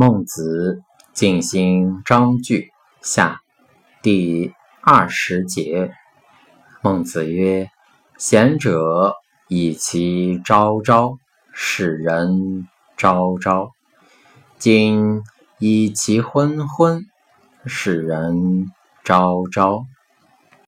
孟子尽心章句下第二十节。孟子曰：“贤者以其昭昭，使人昭昭；今以其昏昏，使人昭昭。”